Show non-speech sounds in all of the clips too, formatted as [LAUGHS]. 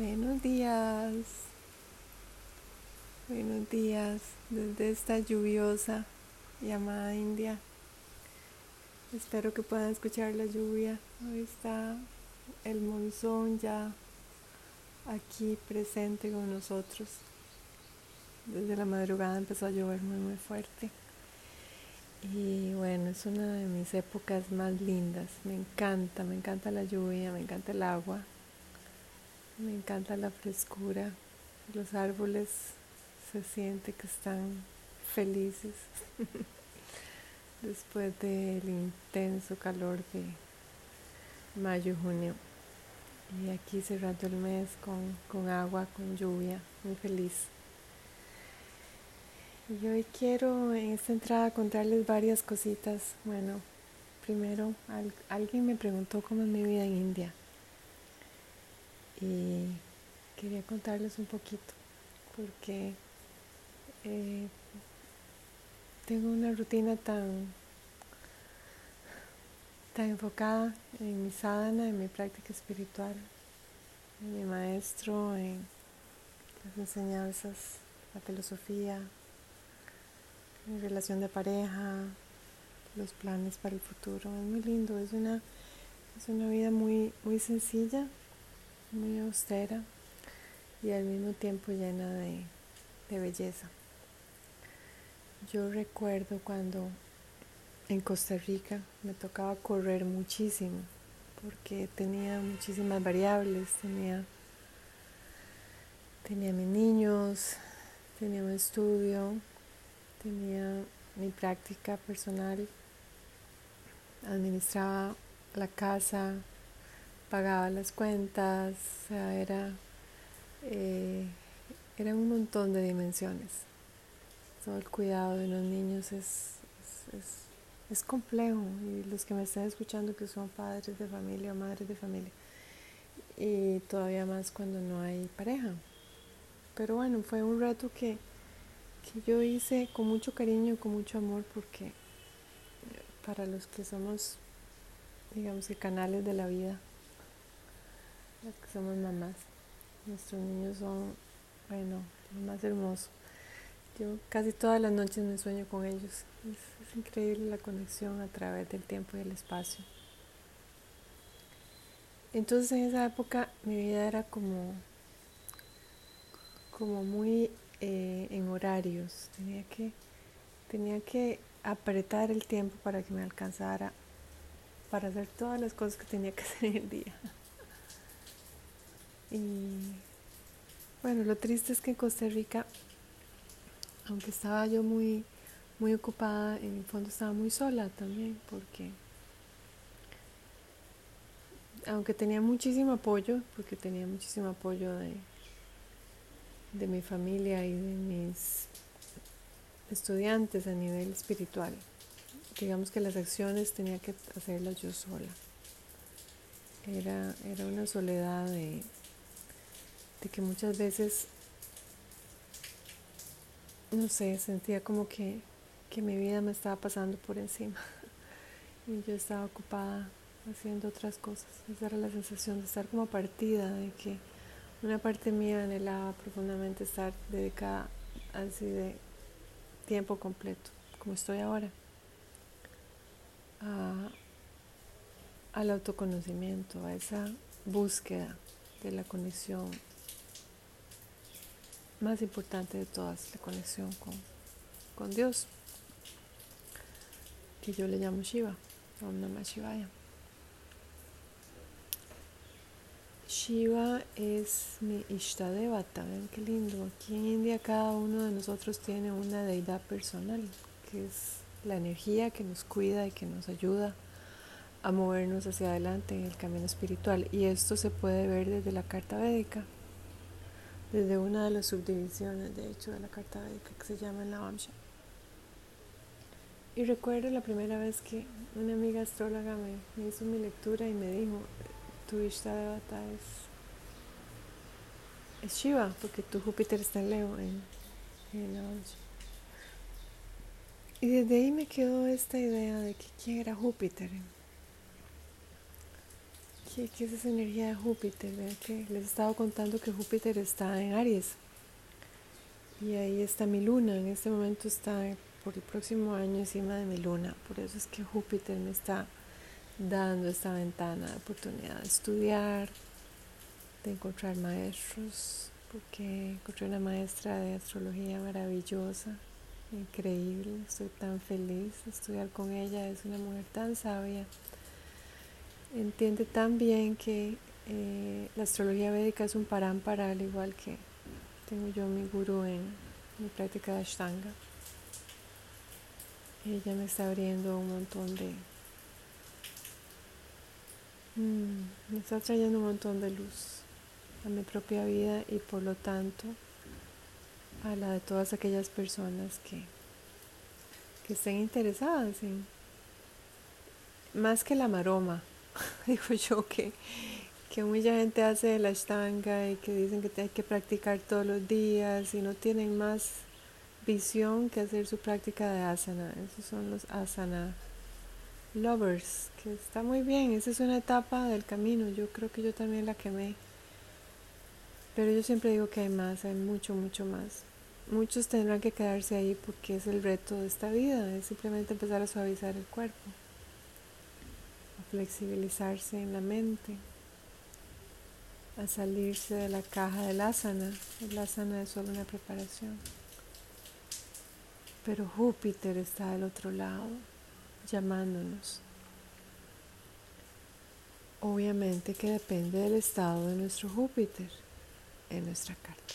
Buenos días. Buenos días desde esta lluviosa llamada India. Espero que puedan escuchar la lluvia. Hoy está el monzón ya aquí presente con nosotros. Desde la madrugada empezó a llover muy muy fuerte. Y bueno, es una de mis épocas más lindas. Me encanta, me encanta la lluvia, me encanta el agua, me encanta la frescura. Los árboles se siente que están felices [LAUGHS] después del intenso calor de mayo junio. Y aquí cerrando el mes con, con agua, con lluvia, muy feliz. Y hoy quiero en esta entrada contarles varias cositas. Bueno, primero alguien me preguntó cómo es mi vida en India. Y quería contarles un poquito porque eh, tengo una rutina tan, tan enfocada en mi sadhana, en mi práctica espiritual, en mi maestro, en las enseñanzas, la filosofía, mi relación de pareja, los planes para el futuro. Es muy lindo, es una, es una vida muy, muy sencilla, muy austera y al mismo tiempo llena de, de belleza. Yo recuerdo cuando en Costa Rica me tocaba correr muchísimo porque tenía muchísimas variables, tenía, tenía mis niños, tenía un estudio, tenía mi práctica personal, administraba la casa, pagaba las cuentas, o sea, era, eh, era un montón de dimensiones. Todo el cuidado de los niños es, es, es, complejo y los que me están escuchando que son padres de familia o madres de familia y todavía más cuando no hay pareja. Pero bueno, fue un reto que que yo hice con mucho cariño con mucho amor porque para los que somos, digamos canales de la vida, los que somos mamás, nuestros niños son, bueno, lo más hermoso. Yo casi todas las noches me sueño con ellos. Es, es increíble la conexión a través del tiempo y el espacio. Entonces en esa época mi vida era como, como muy eh, en horarios, tenía que, tenía que apretar el tiempo para que me alcanzara para hacer todas las cosas que tenía que [LAUGHS] hacer en el día. Y bueno, lo triste es que en Costa Rica, aunque estaba yo muy, muy ocupada, en el fondo estaba muy sola también, porque aunque tenía muchísimo apoyo, porque tenía muchísimo apoyo de, de mi familia y de mis estudiantes a nivel espiritual. Digamos que las acciones tenía que hacerlas yo sola. Era, era una soledad de, de que muchas veces, no sé, sentía como que, que mi vida me estaba pasando por encima [LAUGHS] y yo estaba ocupada haciendo otras cosas. Esa era la sensación de estar como partida, de que una parte mía anhelaba profundamente estar dedicada así de tiempo completo, como estoy ahora, al autoconocimiento, a esa búsqueda de la conexión más importante de todas, la conexión con, con Dios, que yo le llamo Shiva, Om Namah Shivaya. Shiva es mi Ishtadevata, ven qué lindo. Aquí en India cada uno de nosotros tiene una deidad personal, que es la energía que nos cuida y que nos ayuda a movernos hacia adelante en el camino espiritual. Y esto se puede ver desde la carta védica, desde una de las subdivisiones, de hecho, de la carta védica que se llama la Vamsha. Y recuerdo la primera vez que una amiga astróloga me hizo mi lectura y me dijo, tu Ishtadevata es, es Shiva, porque tu Júpiter está en Leo, en, en Y desde ahí me quedó esta idea de que quién era Júpiter. ¿Qué, es esa energía de Júpiter? Que les he estado contando que Júpiter está en Aries. Y ahí está mi luna. En este momento está por el próximo año encima de mi luna. Por eso es que Júpiter me está dando esta ventana de oportunidad de estudiar, de encontrar maestros, porque encontré una maestra de astrología maravillosa, increíble. Estoy tan feliz de estudiar con ella. Es una mujer tan sabia entiende tan bien que eh, la astrología védica es un parámpara, al igual que tengo yo mi gurú en mi práctica de Ashtanga. Ella me está abriendo un montón de... Mm, me está trayendo un montón de luz a mi propia vida y por lo tanto a la de todas aquellas personas que, que estén interesadas en más que la maroma, [LAUGHS] digo yo que, que mucha gente hace la ashtanga y que dicen que hay que practicar todos los días y no tienen más visión que hacer su práctica de asana. Esos son los asana lovers, que está muy bien, esa es una etapa del camino, yo creo que yo también la quemé. Pero yo siempre digo que hay más, hay mucho, mucho más. Muchos tendrán que quedarse ahí porque es el reto de esta vida, es simplemente empezar a suavizar el cuerpo flexibilizarse en la mente, a salirse de la caja del asana. El asana es solo una preparación. Pero Júpiter está del otro lado, llamándonos. Obviamente que depende del estado de nuestro Júpiter en nuestra carta.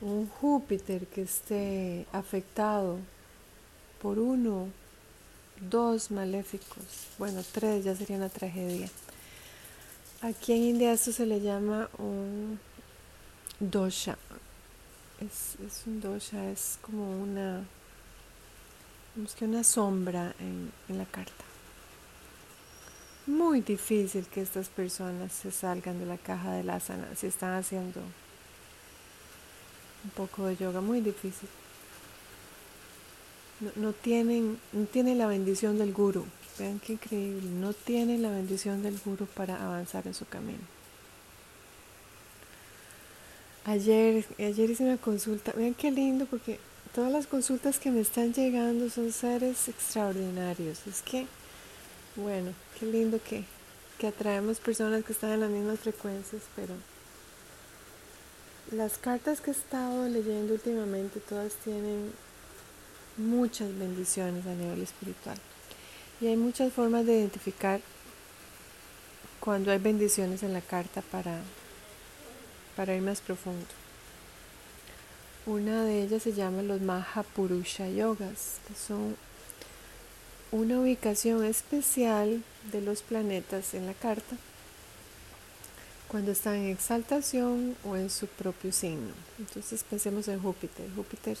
Un Júpiter que esté afectado por uno dos maléficos, bueno, tres ya sería una tragedia. Aquí en India esto se le llama un dosha. Es, un dosha, es como una, que una sombra en, en la carta. Muy difícil que estas personas se salgan de la caja de la asana si están haciendo un poco de yoga, muy difícil no, tienen, no tienen la bendición del guru. Vean qué increíble, no tienen la bendición del guru para avanzar en su camino. Ayer, ayer hice una consulta, vean qué lindo porque todas las consultas que me están llegando son seres extraordinarios. Es que, bueno, qué lindo que, que atraemos personas que están en las mismas frecuencias, pero las cartas que he estado leyendo últimamente todas tienen muchas bendiciones a nivel espiritual. Y hay muchas formas de identificar cuando hay bendiciones en la carta para, para ir más profundo. Una de ellas se llama los Mahapurusha Yogas, que son una ubicación especial de los planetas en la carta cuando están en exaltación o en su propio signo. Entonces pensemos en Júpiter. Júpiter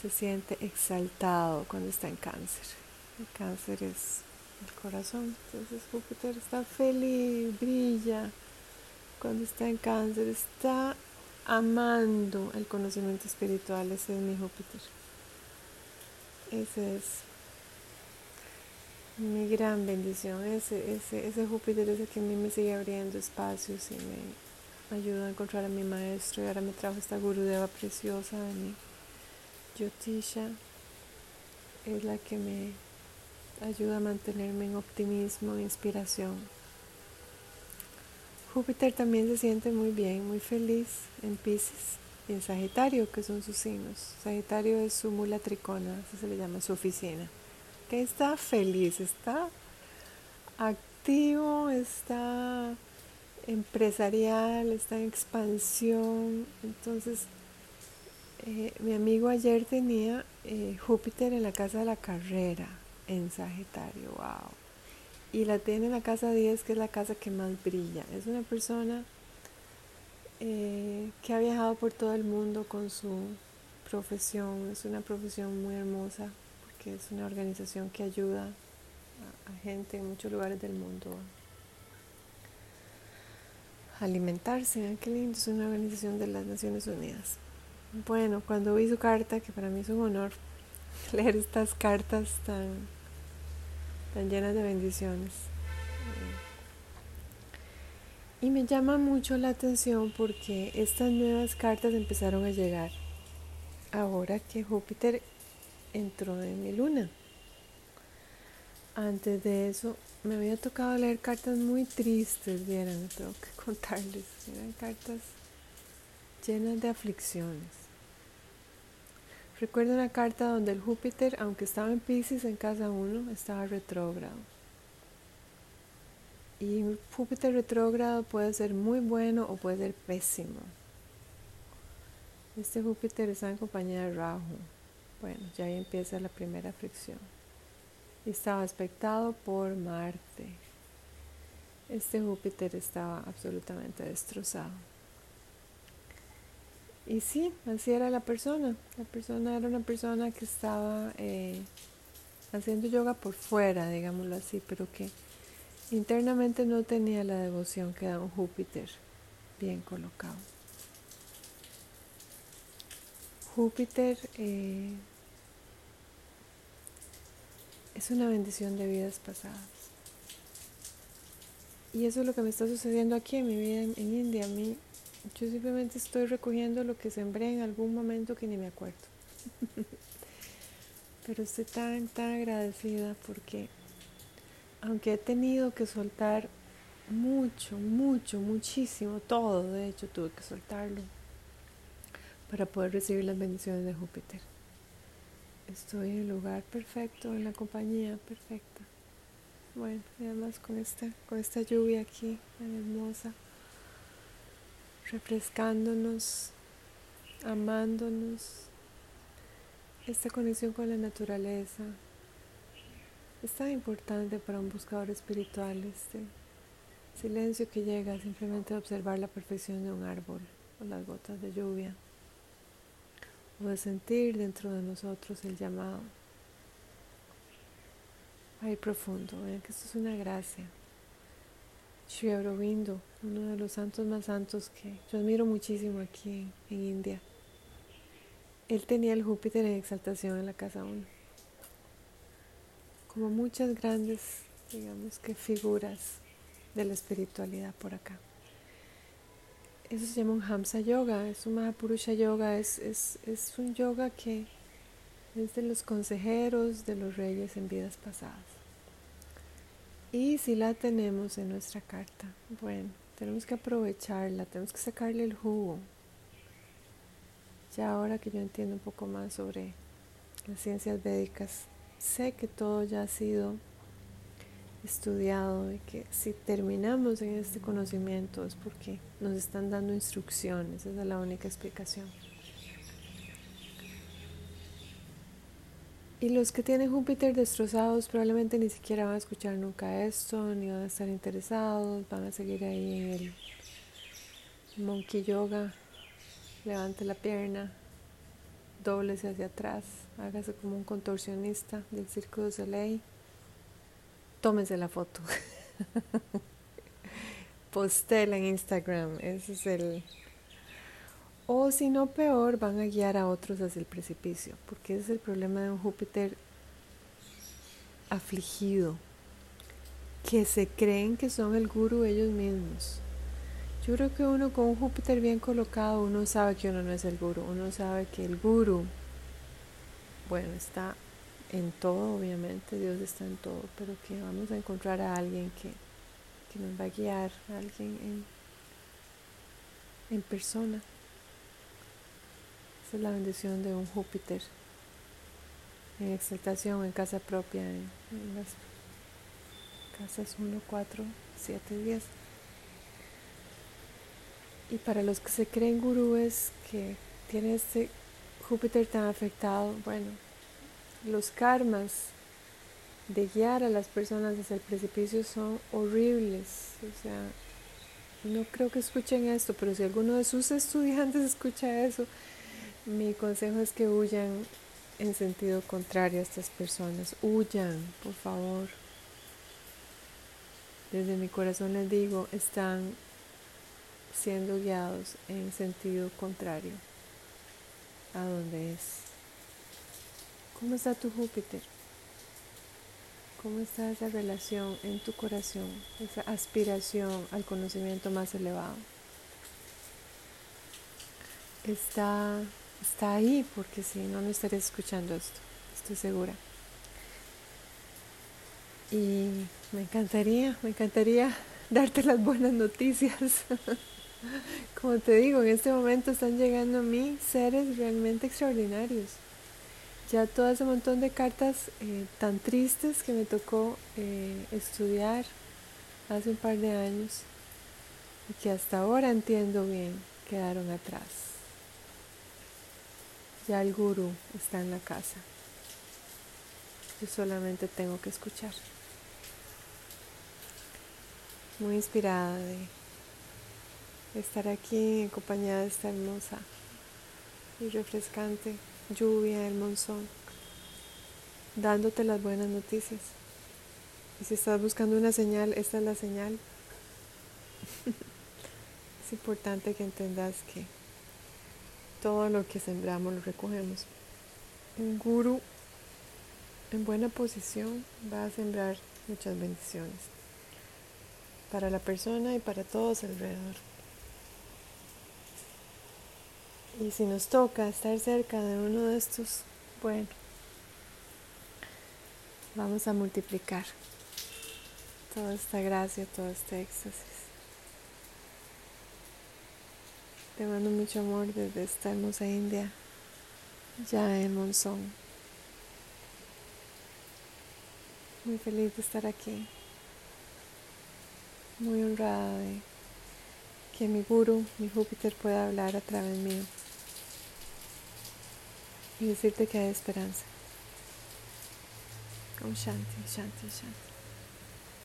se siente exaltado cuando está en cáncer. El cáncer es el corazón, entonces Júpiter está feliz, brilla cuando está en cáncer, está amando el conocimiento espiritual, ese es mi Júpiter. Ese es mi gran bendición, ese, ese, ese Júpiter es el que a mí me sigue abriendo espacios y me ayuda a encontrar a mi maestro y ahora me trajo esta gurudeva preciosa de mí. Yotisha es la que me ayuda a mantenerme en optimismo e inspiración. Júpiter también se siente muy bien, muy feliz en Pisces y en Sagitario, que son sus signos. Sagitario es su mula tricona, así se le llama, su oficina. Que está feliz, está activo, está empresarial, está en expansión. Entonces, eh, mi amigo ayer tenía eh, Júpiter en la casa de la carrera en Sagitario, wow. Y la tiene en la casa 10, que es la casa que más brilla. Es una persona eh, que ha viajado por todo el mundo con su profesión. Es una profesión muy hermosa porque es una organización que ayuda a, gente en muchos lugares del mundo a alimentarse. Qué lindo, es una organización de las Naciones Unidas. Bueno, cuando vi su carta, que para mí es un honor [LAUGHS] leer estas cartas tan, tan llenas de bendiciones. Y me llama mucho la atención porque estas nuevas cartas empezaron a llegar ahora que Júpiter entró en mi luna. Antes de eso me había tocado leer cartas muy tristes, vieran, tengo que [LAUGHS] contarles. Eran cartas llenas de aflicciones. Recuerdo una carta donde el Júpiter, aunque estaba en Pisces en casa 1, estaba retrógrado. Y Júpiter retrógrado puede ser muy bueno o puede ser pésimo. Este Júpiter está en compañía de Rahu. Bueno, ya ahí empieza la primera fricción. Y estaba aspectado por Marte. Este Júpiter estaba absolutamente destrozado. Y sí, así era la persona. La persona era una persona que estaba eh, haciendo yoga por fuera, digámoslo así, pero que internamente no tenía la devoción que da un Júpiter bien colocado. Júpiter eh, es una bendición de vidas pasadas. Y eso es lo que me está sucediendo aquí en mi vida en, India. A mí yo simplemente estoy recogiendo lo que sembré en algún momento que ni me acuerdo. [LAUGHS] Pero estoy tan, tan agradecida porque aunque he tenido que soltar mucho, mucho, muchísimo, todo, de hecho tuve que soltarlo para poder recibir las bendiciones de Júpiter. Estoy en el lugar perfecto, en la compañía perfecta. Bueno, y además con esta, con esta lluvia aquí tan hermosa refrescándonos, amándonos. Esta conexión con la naturaleza es tan importante para un buscador espiritual, este silencio que llega simplemente a observar la perfección de un árbol o las gotas de lluvia, o de sentir dentro de nosotros el llamado. A ir profundo, vean que esto es una gracia. Sri Aurobindo, uno de los santos más santos que yo admiro muchísimo aquí en, India. Él tenía el Júpiter en exaltación en la casa 1. Como muchas grandes, digamos que figuras de la espiritualidad por acá. Eso se llama un Hamsa Yoga, es un Mahapurusha Yoga, es, es, es un yoga que es de los consejeros de los reyes en vidas pasadas. Y si la tenemos en nuestra carta, bueno, tenemos que aprovecharla, tenemos que sacarle el jugo. Ya ahora que yo entiendo un poco más sobre las ciencias védicas, sé que todo ya ha sido estudiado y que si terminamos en este conocimiento es porque nos están dando instrucciones, esa es la única explicación. Y los que tienen Júpiter destrozados probablemente ni siquiera van a escuchar nunca esto, ni van a estar interesados, van a seguir ahí en el Monkey Yoga. Levante la pierna, doblese hacia atrás, hágase como un contorsionista del Circo de Soleil. Tómese la foto. [LAUGHS] Postela en Instagram, ese es el, o si no peor, van a guiar a otros hacia el precipicio, porque ese es el problema de un Júpiter afligido, que se creen que son el gurú ellos mismos. Yo creo que uno con un Júpiter bien colocado, uno sabe que uno no es el gurú, uno sabe que el gurú, bueno, está en todo, obviamente, Dios está en todo, pero que vamos a encontrar a alguien que, que nos va a guiar, alguien en, en persona. Esa es la bendición de un Júpiter en exaltación en casa propia, en, las casas 1, 4, 7, 10. Y para los que se creen gurúes que tienen este Júpiter tan afectado, bueno, los karmas de guiar a las personas hacia el precipicio son horribles. O sea, no creo que escuchen esto, pero si alguno de sus estudiantes [LAUGHS] escucha eso, mi consejo es que huyan en sentido contrario a estas personas. Huyan, por favor. Desde mi corazón les digo, están siendo guiados en sentido contrario a donde es. ¿Cómo está tu Júpiter? cómo está esa relación en tu corazón, esa aspiración al conocimiento más elevado. Está, está ahí porque si no, no estarías escuchando esto, estoy segura. Y me encantaría, me encantaría [LAUGHS] darte las buenas noticias. [LAUGHS] Como te digo, en este momento están llegando a mí seres realmente extraordinarios. Ya todo ese montón de cartas eh, tan tristes que me tocó eh, estudiar hace un par de años y que hasta ahora entiendo bien quedaron atrás. Ya el gurú está en la casa. Yo solamente tengo que escuchar. Muy inspirada de estar aquí en compañía de esta hermosa y refrescante lluvia del monzón, dándote las buenas noticias. Y si estás buscando una señal, esta es la señal. [LAUGHS] es importante que entendas que todo lo que sembramos lo recogemos. Un guru en buena posición va a sembrar muchas bendiciones para la persona y para todos alrededor. Y si nos toca estar cerca de uno de estos, bueno, vamos a multiplicar toda esta gracia, todo este éxtasis. Te mando mucho amor desde esta hermosa India, ya en Monzón. Muy feliz de estar aquí. Muy honrada de que mi guru, mi Júpiter, pueda hablar a través mío y decirte que hay esperanza. Om Shanti, Shanti, Shanti.